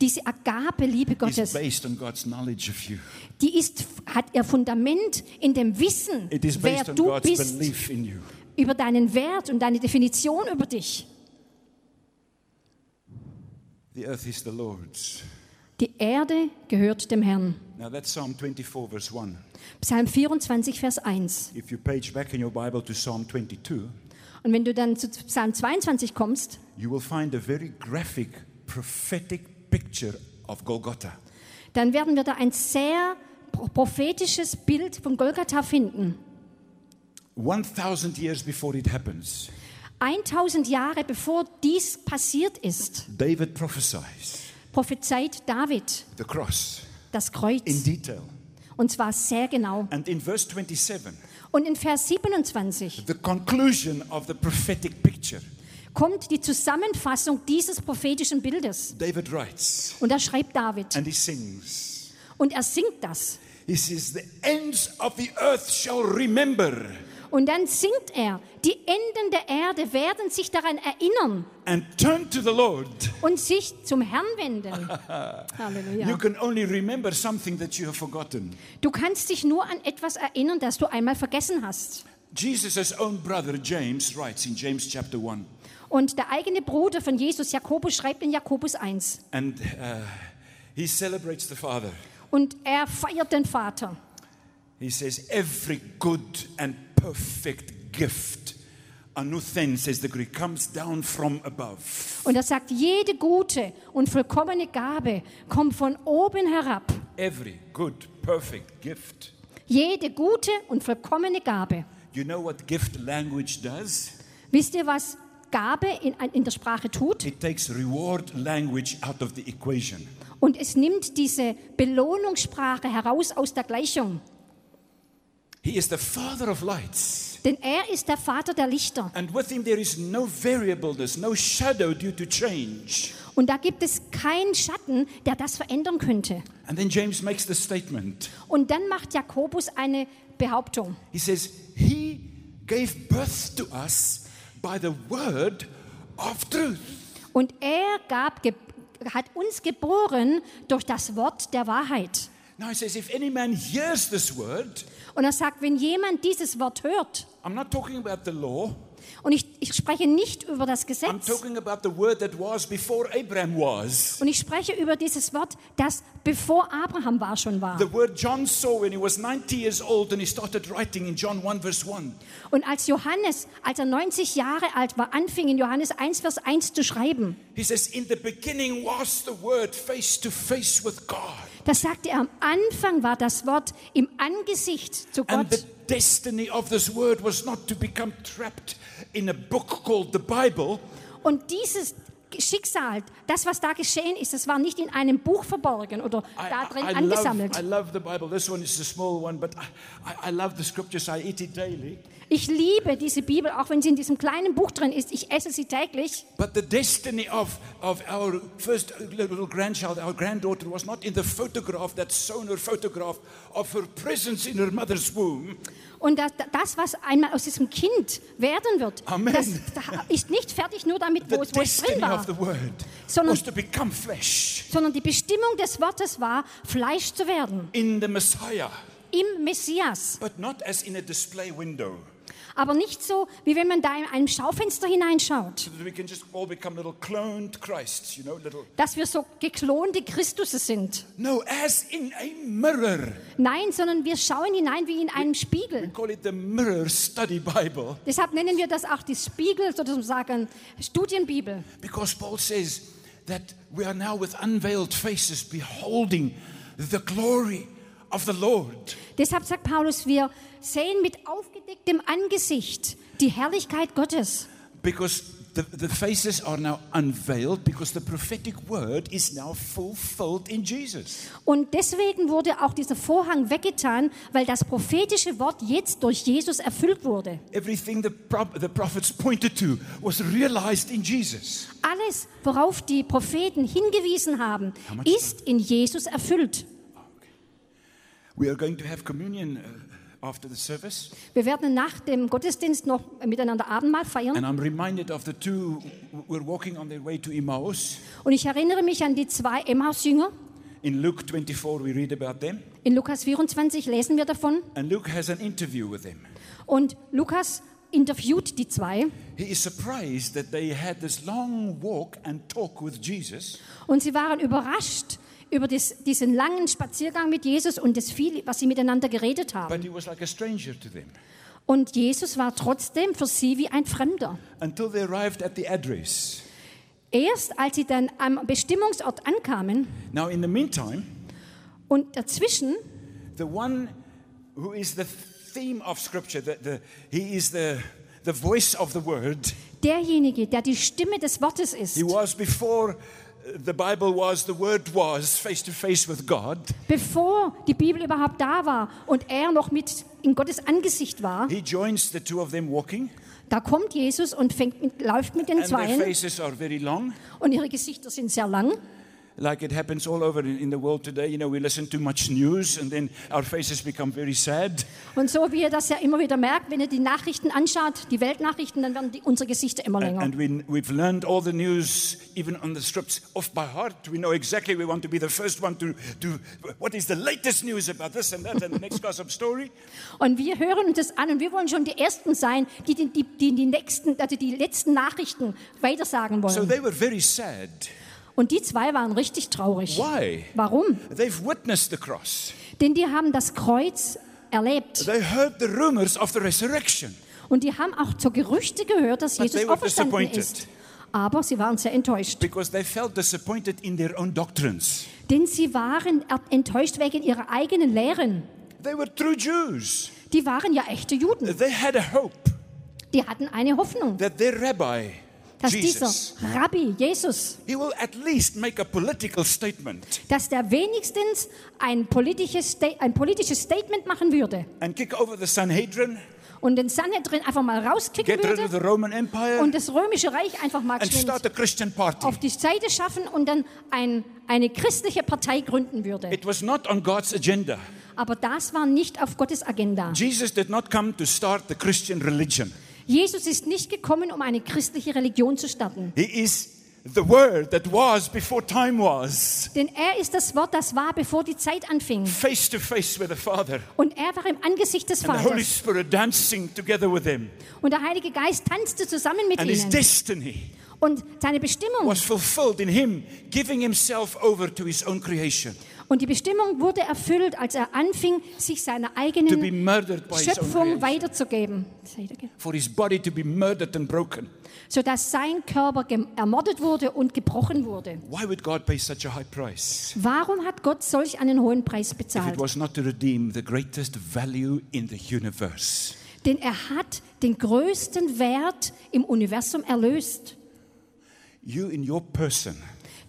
Diese Agape-Liebe is Gottes, based on God's knowledge of you. die ist, hat ihr Fundament in dem Wissen, It is wer du God's bist, belief in you. über deinen Wert und deine Definition über dich. The earth is the Lord's. Die Erde gehört dem Herrn. Now that's Psalm 24, verse 1. Psalm 24, Vers 1. If you page back in your Bible to Psalm 22, Und wenn du dann zu Psalm 22 kommst, you will find a very graphic, prophetic picture of Golgotha. dann werden wir da ein sehr pro- prophetisches Bild von Golgatha finden. 1,000 years before it happens, 1000 Jahre bevor dies passiert ist, David prophesies prophezeit David the cross das Kreuz. in detail. Und zwar sehr genau. And in verse 27, Und in Vers 27 the conclusion of the prophetic picture, kommt die Zusammenfassung dieses prophetischen Bildes. David writes Und da schreibt David. and he sings. Und er singt das. He says, The ends of the earth shall remember Und dann singt er, die Enden der Erde werden sich daran erinnern and turn to the Lord. und sich zum Herrn wenden. You Halleluja. can only remember something that you have forgotten. Du kannst dich nur an etwas erinnern, das du einmal vergessen hast. Jesus' own brother James writes in James chapter 1, Und der eigene Bruder von Jesus, Jakobus, schreibt in Jakobus 1. and uh, he celebrates the Father. Und er feiert den Vater. He says, Every good and perfect gift, anuthen says the Greek, comes down from above. Und er sagt, jede gute und vollkommene Gabe kommt von oben herab. Every good, perfect gift. Jede gute und vollkommene Gabe. You know what gift language does? Wisst ihr, was Gabe in, in der Sprache tut? It takes reward language out of the equation. Und es nimmt diese Belohnungssprache heraus aus der Gleichung. He is the Father of lights. Denn er ist der Vater der Lichter. And with him there is no variableness, no shadow due to change. Und da gibt es keinen Schatten, der das verändern könnte. And then James makes the statement. Und dann macht Jakobus eine Behauptung. He says, He gave birth to us by the word of truth. Und er gab, hat uns geboren durch das Wort der Wahrheit. Now he says, if any man hears this word, Und er sagt, wenn jemand dieses Wort hört, I'm not talking about the law, und ich, ich spreche nicht über das I'm Gesetz, talking about the word that was before Abraham was. und ich spreche über dieses Wort, das bevor Abraham war schon war. The word John saw when he was 90 years old and he started writing in John 1, verse 1. Und als Johannes, als er 90 Jahre alt war, anfing in Johannes 1, Vers 1 zu schreiben, He says, In the beginning was the word face to face with God. Da sagte er, am Anfang war das Wort im Angesicht zu And the Gott. destiny of this word was not to become trapped in a book called the Bible, Und dieses Schicksal, das, was da geschehen ist, das war nicht in einem Buch verborgen oder da drin I, I, love, angesammelt. I love the Bible. This one is a small one, but I, I love the scriptures. I eat it daily. Ich liebe diese Bibel, auch wenn sie in diesem kleinen Buch drin ist. Ich esse sie täglich. But the destiny of, of our first little grandchild, our granddaughter, was not in the photograph, that Sonar photograph of her presence in her mother's womb. Und das, das, was einmal aus diesem Kind werden wird, Amen. das ist nicht fertig nur damit, wo es, wo es drin war, Sondern- sondern die Bestimmung des Wortes war, Fleisch zu werden in the Messiah, im Messias. but not as in a display window. Aber nicht so, wie wenn man da in einem Schaufenster hineinschaut, we you know, dass wir so geklonte Christusse sind. No, as in a mirror. Nein, sondern wir schauen hinein wie in einem We Spiegel. call it the Mirror Study Bible Deshalb nennen wir das auch die Spiegel, sozusagen Studienbibel. because Paul says that we are now with unveiled faces beholding the glory of the Lord. Deshalb sagt Paulus, wir sehen mit aufgedecktem Angesicht die Herrlichkeit Gottes. Because the, the faces are now unveiled because the prophetic word is now fulfilled in Jesus. Und deswegen wurde auch dieser Vorhang weggetan, weil das prophetische Wort jetzt durch Jesus erfüllt wurde. Everything the, the prophets pointed to was realized in Jesus. Alles, worauf die Propheten hingewiesen haben, ist in Jesus erfüllt. We are going to have communion uh, after the service. Wir werden nach dem Gottesdienst noch miteinander Abendmahl feiern. And I'm reminded of the two were walking on their way to Emmaus. Und ich erinnere mich an die zwei Emmaus-Jünger. In Luke 24, we read about them. In Lukas 24 lesen wir davon. And Luke has an interview with them. Und Lukas interviewt die zwei. He is surprised that they had this long walk and talk with Jesus. Und sie waren überrascht über das, diesen langen Spaziergang mit Jesus und das viel, was sie miteinander geredet haben. But he was like a stranger to them Und Jesus war trotzdem für sie wie ein Fremder. until they arrived at the address. Erst als sie dann am Bestimmungsort ankamen Now, in the meantime, und dazwischen the one who is the theme of Scripture, the, the, he is the, the voice of the word, derjenige, der die Stimme des Wortes ist. He was before the Bible was, the Word was, face to face with God. Bevor die Bibel überhaupt da war und er noch mit in Gottes Angesicht war, He joins the two of them walking, da kommt Jesus und fängt mit, läuft mit den and their Zweien faces are very long. und ihre Gesichter sind sehr lang. Like it happens all over in the world today. You know, we listen to much news and then our faces become very sad. Und so wie ihr das ja immer wieder merkt, wenn ihr die Nachrichten anschaut, die Weltnachrichten, dann werden die, unsere Gesichter immer And, länger. and we, we've learned all the news, even on the strips, off by heart. We know exactly we want to be the first one to, to what is the latest news about this and that and the next gossip story. Und wir hören uns das an und wir wollen schon die Ersten sein, die die, die, die, die, nächsten, also die letzten Nachrichten weitersagen So wollen. they were very sad. Und die zwei waren richtig traurig. Why? Warum? They've witnessed the cross. Denn die haben das Kreuz erlebt. They heard the rumors of the resurrection. Und die haben auch zu Gerüchte gehört, dass But they Jesus were auferstanden ist. Aber sie waren sehr enttäuscht. Because they felt disappointed in their own doctrines. Denn sie waren enttäuscht wegen ihrer eigenen Lehren. They were true Jews. Die waren ja echte Juden. They had a hope Die hatten eine Hoffnung, that their rabbi, dass Jesus, dieser Rabbi, Jesus, he will at least make a political statement dass der wenigstens ein politisches, ein politisches Statement machen würde and kick over the Sanhedrin, und den Sanhedrin einfach mal rauskicken get würde Roman Empire, und das römische Reich einfach mal and geschwind start a Christian party. auf die Seite schaffen und dann ein, eine christliche Partei gründen würde. It was not on God's agenda. Aber das war nicht auf Gottes Agenda. Jesus did not come to start the Christian religion. Jesus ist nicht gekommen, um eine christliche Religion zu starten. He is the word that was before time was, Denn er ist das Wort, das war, bevor die Zeit anfing. face to face with the Father. Und er war im Angesicht des And the Holy Vaters. Spirit dancing together with him. Und der Heilige Geist tanzte zusammen mit And his ihnen. destiny Und seine Bestimmung was fulfilled in him giving himself over to his own creation, Und die Bestimmung wurde erfüllt, als er anfing, sich seiner eigenen Schöpfung weiterzugeben, for his body to be murdered and broken. sodass sein Körper ermordet wurde und gebrochen wurde. Why would God pay such a high price? Warum hat Gott solch einen hohen Preis If it bezahlt? was not to redeem the greatest value in the universe. Denn er hat den größten Wert im Universum erlöst. You in your person,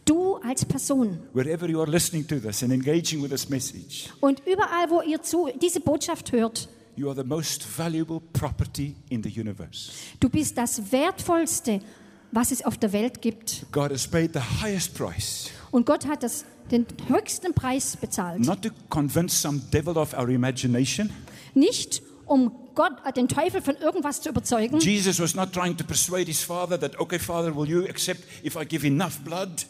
Du als Person. wherever you are listening to this and engaging with this message, Und überall, wo ihr zu, diese Botschaft hört, you are the most valuable property in the universe. du bist das Wertvollste, was es auf der Welt gibt. God has paid the highest price, Und Gott hat das, den höchsten Preis bezahlt. not to convince some devil of our imagination. Nicht, um Gott, äh, den Teufel von irgendwas zu überzeugen. Jesus was not trying to persuade his father that, okay, father, will you accept if I give enough blood?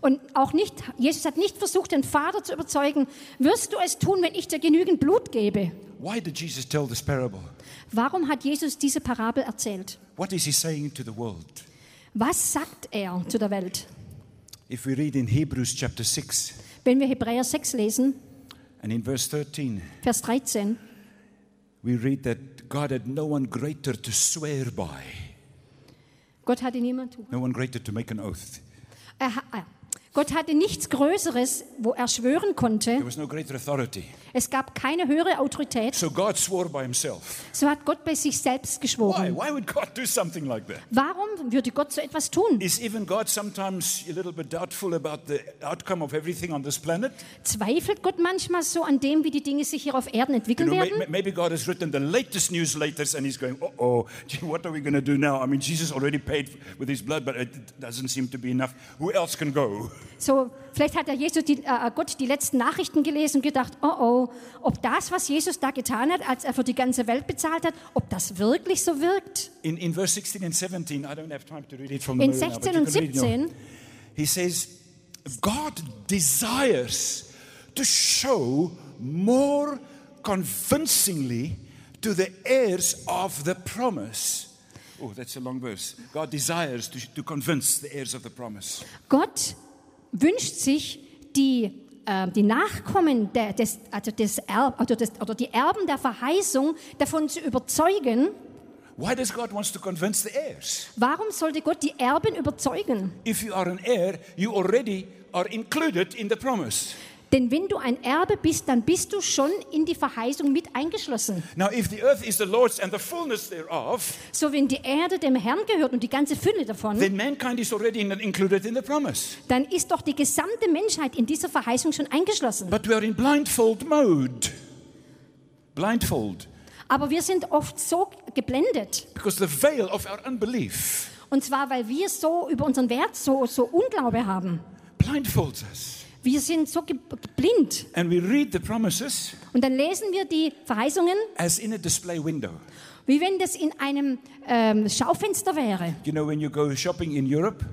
Und auch nicht, Jesus hat nicht versucht, den Vater zu überzeugen, wirst du es tun, wenn ich dir genügend Blut gebe? Why did Jesus tell this parable? Warum hat Jesus diese Parabel erzählt? What is he saying to the world? Was sagt er zu der Welt? If we read in Hebrews chapter 6 Wenn wir Hebräer 6 lesen, and in verse 13, Vers 13, we read that God had no one greater to swear by, Gott hatte niemand, no one greater to make an oath. er, ah, Gott hatte nichts Größeres, wo er schwören konnte. There was no greater authority. Es gab keine höhere Autorität. So God swore by himself. So hat Gott bei sich selbst Why? geschworen. Why would God do something like that? Warum würde Gott so etwas tun? Zweifelt Gott manchmal so an dem, wie die Dinge sich hier auf Erden You entwickeln know, may- werden? may- maybe God has written the latest newsletters and he's going, oh, oh, what are we going to do now? I mean, Jesus already paid with his blood, but it doesn't seem to be enough. Who else can go? So, vielleicht hat der Jesus die, äh, Gott die letzten Nachrichten gelesen und gedacht, oh oh, ob das, was Jesus da getan hat, als er für die ganze Welt bezahlt hat, ob das wirklich so wirkt. In, in verse 16 and 17, I don't have time to read it from the In memory now, but 16 you und can read it, you know. 17 He says, God desires to show more convincingly to the heirs of the promise. Oh, that's a long verse. God desires to, to convince the heirs of the promise. Gott wünscht sich, die, äh, die Nachkommen der, des, also des Erb, oder, des, oder die Erben der Verheißung davon zu überzeugen. Why does God wants to convince the heirs? Warum sollte Gott die Erben überzeugen? If you are an heir, you already are included in the promise. Denn wenn du ein Erbe bist, dann bist du schon in die Verheißung mit eingeschlossen. Now, if the earth is the Lord's and the fullness thereof, So wenn die Erde dem Herrn gehört und die ganze Fülle davon, then mankind is already in- included in the promise. dann ist doch die gesamte Menschheit in dieser Verheißung schon eingeschlossen. But we are in blindfold mode. Blindfold. Aber wir sind oft so geblendet. Because the veil of our unbelief Und zwar, weil wir so über unseren Wert so, so Unglaube haben. blindfolds us. Wir sind so blind. And we read the promises Und dann lesen wir die Verheißungen, as in a display window. wie wenn das in einem ähm, Schaufenster wäre. You know, when you go shopping in Europe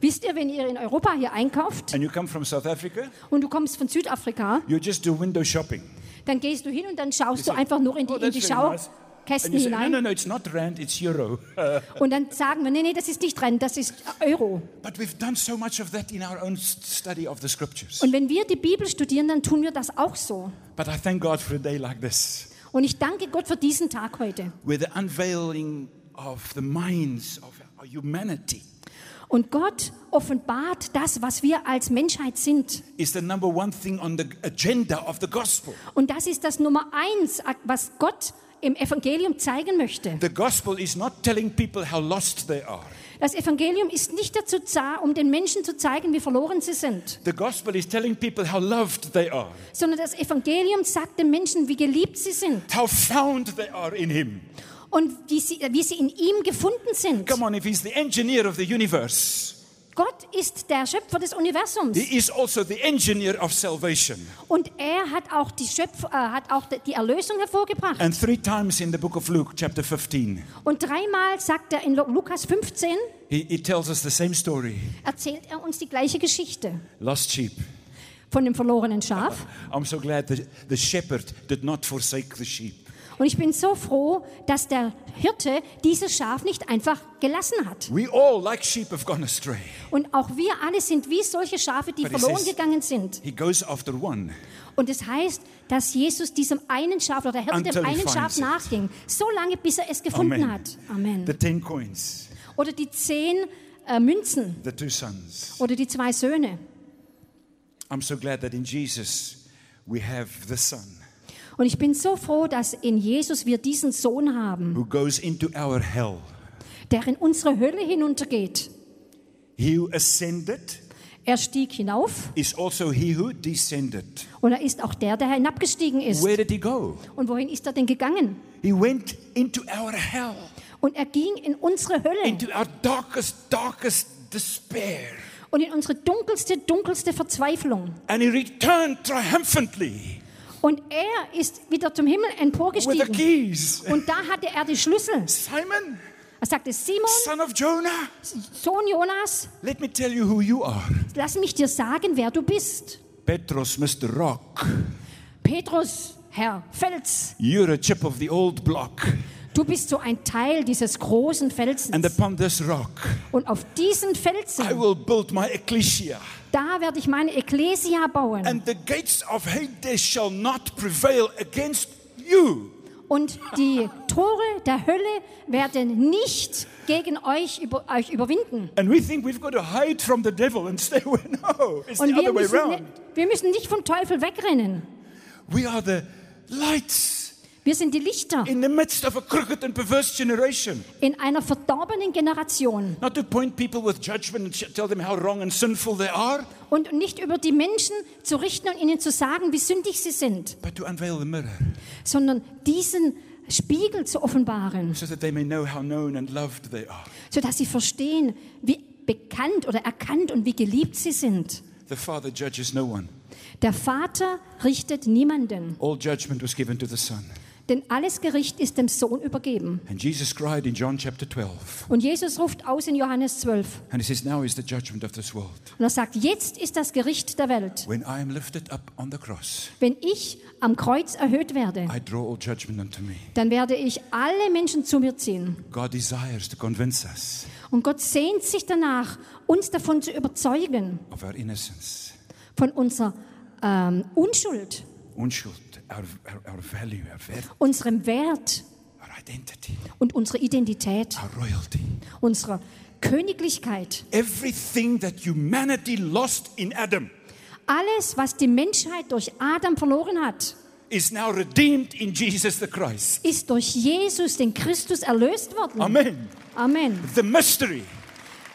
Wisst ihr, wenn ihr in Europa hier einkauft and you come from South Africa, und du kommst von Südafrika, you just do window shopping. dann gehst du hin und dann schaust du say, einfach nur in die, "Oh, in die very nice." You say, no, hinein. no, no, it's not rand, it's euro. Und dann sagen wir, nee, nee, das ist nicht Rent, das ist Euro. but we've done so much of that in our own study of the scriptures. Und wenn wir die Bibel studieren, dann tun wir das auch so. But I thank God for a day like this, Und ich danke Gott für diesen Tag heute. where the unveiling of the minds of our humanity Und Gott offenbart das, was wir als Menschheit sind. is the number one thing on the agenda of the gospel. Und das ist das Nummer eins, was Gott im Evangelium zeigen möchte. The gospel is not telling people how lost they are. Das Evangelium ist nicht dazu da, um den Menschen zu zeigen, wie verloren sie sind, The gospel is telling people how loved they are, sondern das Evangelium sagt den Menschen, wie geliebt sie sind how found they are in Him. und wie sie, wie sie in ihm gefunden sind. Come on, if He's the engineer of the universe, Gott ist der Schöpfer des Universums He is also the engineer of salvation. und er hat auch die, Schöpf äh, hat auch die Erlösung hervorgebracht. And three times in the book of Luke, chapter 15, Und dreimal sagt er in Lu- Lukas 15, He, he tells us the same story erzählt er uns die gleiche Geschichte lost sheep. von dem verlorenen Schaf. I'm so glad that the shepherd did not forsake the sheep. Und ich bin so froh, dass der Hirte dieses Schaf nicht einfach gelassen hat. We all, like sheep, have gone astray. Und auch wir alle sind wie solche Schafe, die But verloren says- gegangen sind. He goes after one. Und es heißt, dass Jesus diesem einen Schaf oder der Hirte dem einen Schaf nachging, so lange, bis er es gefunden Amen. hat. Amen. The ten coins, Oder die zehn äh, Münzen the two sons. oder die zwei Söhne. I'm so glad that in Jesus we have the Son Und ich bin so froh, dass in Jesus wir diesen Sohn haben, who goes into our hell. der in unsere Hölle hinuntergeht. He who ascended Er stieg hinauf is also he who descended. und er ist auch der, der hinabgestiegen ist. Where did he go? Und wohin ist er denn gegangen? He went into our hell, Und er ging in unsere Hölle into our darkest, darkest despair. und in unsere dunkelste, dunkelste Verzweiflung. And he returned triumphantly Und er ist wieder zum Himmel with the emporgestiegen. keys. Und da hatte er die Schlüssel. Simon, Er sagte, Simon, son of Jonah, Sohn Jonas, let me tell you who you are. lass mich dir sagen, wer du bist. Petros, Mr. Rock. Petrus, Herr Fels, You're a chip of the old block. du bist so ein Teil dieses großen And Felsens. upon this rock, Und auf diesen I Felsen, will build my ecclesia. Da werde ich meine Ekklesia bauen. And the gates of Hades shall not prevail against you. Und die Tore der Hölle werden nicht gegen euch, über, euch überwinden. And we think we've got to hide from the devil and stay away. No, it's the Und wir other way around. wir müssen nicht vom Teufel wegrennen. We are the lights Wir sind die Lichter in the midst of a crooked and perverse generation. in einer verdorbenen Generation. Not to point people with judgment and sh- tell them how wrong and sinful they are, Und nicht über die Menschen zu richten und ihnen zu sagen, wie sündig sie sind, but to unveil the mirror sondern diesen Spiegel zu offenbaren, so that they may know how known and loved they are. sodass sie verstehen, wie bekannt oder erkannt und wie geliebt sie sind. The Father judges no one. Der Vater richtet niemanden, All judgment was given to the Son. Denn alles Gericht ist dem Sohn übergeben. And Jesus cried in John chapter 12, Und Jesus ruft aus in Johannes 12 and he says, Now is the judgment of this world. und er sagt, jetzt ist das Gericht der Welt. When I am lifted up on the cross, Wenn ich am Kreuz erhöht werde, I draw all judgment unto me. dann werde ich alle Menschen zu mir ziehen. God desires to convince us Und Gott sehnt sich danach, uns davon zu überzeugen, of our innocence, von unserer ähm, Unschuld, unschuld, our, our, value, our worth, unserem Wert und unserer Identität, our royalty. unserer Königlichkeit. Everything that humanity lost in Adam, Alles, was die Menschheit durch Adam verloren hat, is now redeemed in Jesus the Christ. ist durch Jesus, den Christus, erlöst worden. Amen. Amen. The mystery,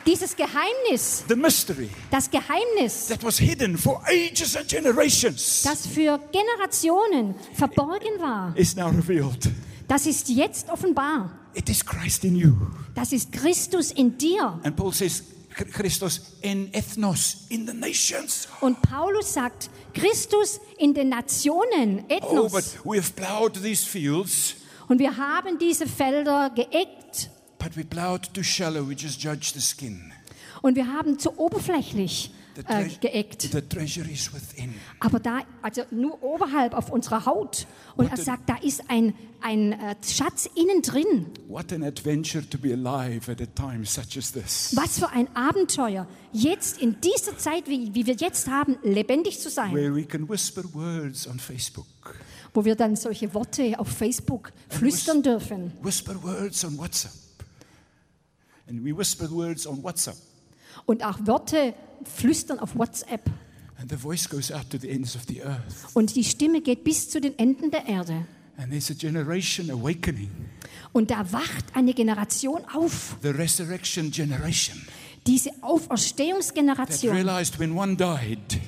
Dieses Geheimnis, the mystery das Geheimnis, that was hidden for ages and generations das für Generationen verborgen war, is now revealed. das ist jetzt offenbar. It is Christ in you. Das ist Christus in dir. And Paul says, "Ch- Christos en ethnos, in the nations. Und Paulus sagt, Christus in den Nationen, Oh, but Ethnos. we have plowed these fields, Und wir haben diese Felder geeckt but we plowed too shallow. We just judge the skin. und wir haben zu oberflächlich The, äh, geeckt. the treasure is within. Aber da, also nur oberhalb auf unserer Haut. Und er What a- sagt, da ist ein, ein äh, Schatz innen drin. What an adventure to be alive at a time such as this. Was für ein Abenteuer, jetzt in dieser Zeit, wie, wie wir jetzt haben, lebendig zu sein. Where we can whisper words on Facebook, Wo wir dann solche Worte auf Facebook flüstern dürfen. whisper words on WhatsApp. And we whisper words on WhatsApp, Und auch Worte flüstern auf WhatsApp. and the voice goes out to the ends of the earth. Und die Stimme geht bis zu den Enden der Erde. And there's a generation awakening, Und da wacht eine Generation auf. the resurrection generation, Diese that Auferstehungsgeneration. realized when one died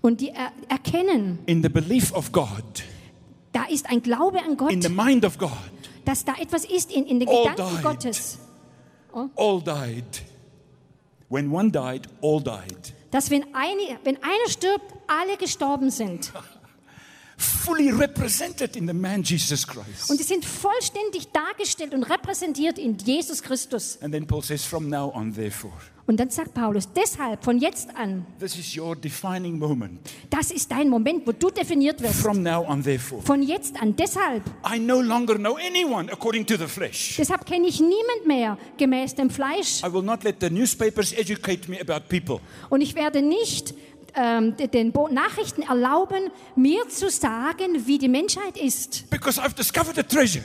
Und die er erkennen, in the belief of God, da ist ein Glaube an Gott. in the mind of God, dass da etwas ist in, in den All Gedanken died. Gottes, all died. When one died, all died. dass wenn, eine, wenn einer stirbt, alle gestorben sind. Fully represented in the man Jesus Christ. Und die sind vollständig dargestellt und repräsentiert in Jesus Christus. And then Paul says, from now on, therefore, Und dann sagt Paulus, deshalb von jetzt an, this is your defining moment. das ist dein Moment, wo du definiert wirst. From now on, therefore, Von jetzt an, deshalb. I no longer know anyone according to the flesh. Deshalb kenne ich niemand mehr gemäß dem Fleisch. I will not let the newspapers educate me about people. Und ich werde nicht ähm, den Bo Nachrichten erlauben, mir zu sagen, wie die Menschheit ist. Because I've discovered a treasure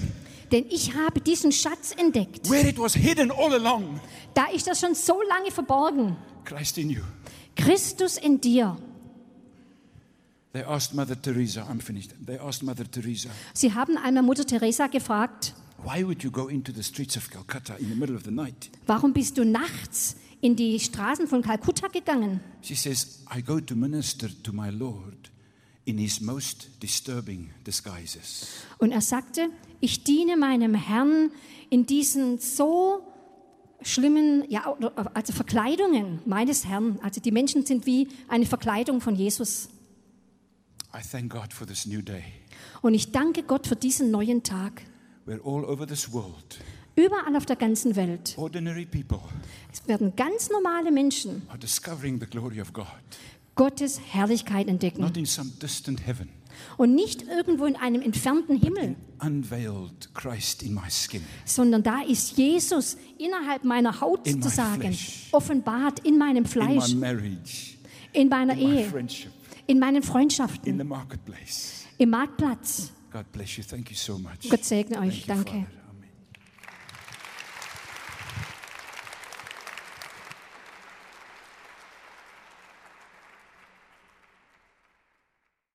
Denn ich habe diesen Schatz entdeckt. where it was hidden all along. Da ist das schon so lange verborgen. Christ in you. Christus in dir. They asked Mother Teresa, I'm finished. They asked Mother Teresa, Sie haben einmal Mutter Teresa gefragt, why would you go into the streets of Calcutta in the middle of the night? warum bist du nachts in die Straßen von Kalkutta gegangen? She says, I go to minister to my Lord in his most disturbing disguises. Und er sagte, ich diene meinem Herrn in diesen so schlimmen, ja, also Verkleidungen meines Herrn. Also die Menschen sind wie eine Verkleidung von Jesus. I thank God for this new day Und ich danke Gott für diesen neuen Tag. where all over this world, Überall auf der ganzen Welt. ordinary people Es werden ganz normale Menschen are discovering the glory of God, Gottes Herrlichkeit entdecken. not in some distant heaven. Und nicht irgendwo in einem entfernten Himmel, in sondern da ist Jesus innerhalb meiner Haut In my sozusagen, flesh. offenbart in meinem In Fleisch, marriage, in meiner in Ehe, in meinen in Freundschaften, im Marktplatz. God bless you. Thank you so much. Gott segne euch. Thank you, Danke. Father.